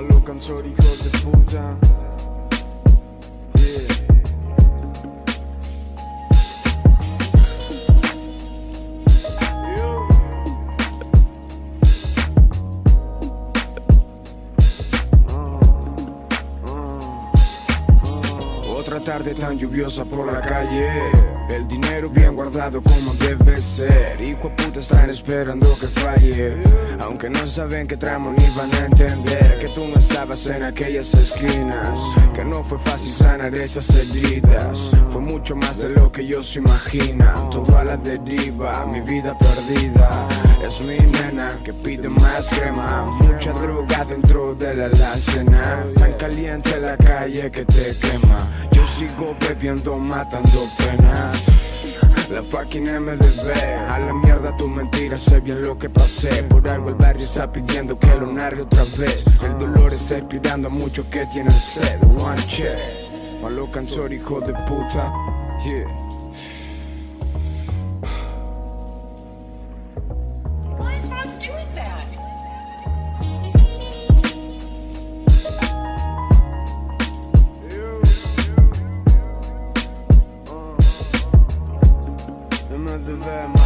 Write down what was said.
a los cansorijos de puta. Tarde tan lluviosa por la calle. El dinero bien guardado como debe ser. Hijo de puta están esperando que falle. Aunque no saben qué tramo ni van a entender. Que tú no estabas en aquellas esquinas. No fue fácil sanar esas heridas. Fue mucho más de lo que ellos imaginan. Todo a la deriva, mi vida perdida. Es mi nena que pide más crema. Mucha droga dentro de la alacena. Tan caliente la calle que te quema. Yo sigo bebiendo, matando penas. La fucking MDB, a la mierda tu mentira, sé bien lo que pasé. Por algo el barrio está pidiendo que lo narre otra vez. El dolor está inspirando a muchos que tienen sed. One check, malo canzor, hijo de puta. another vibe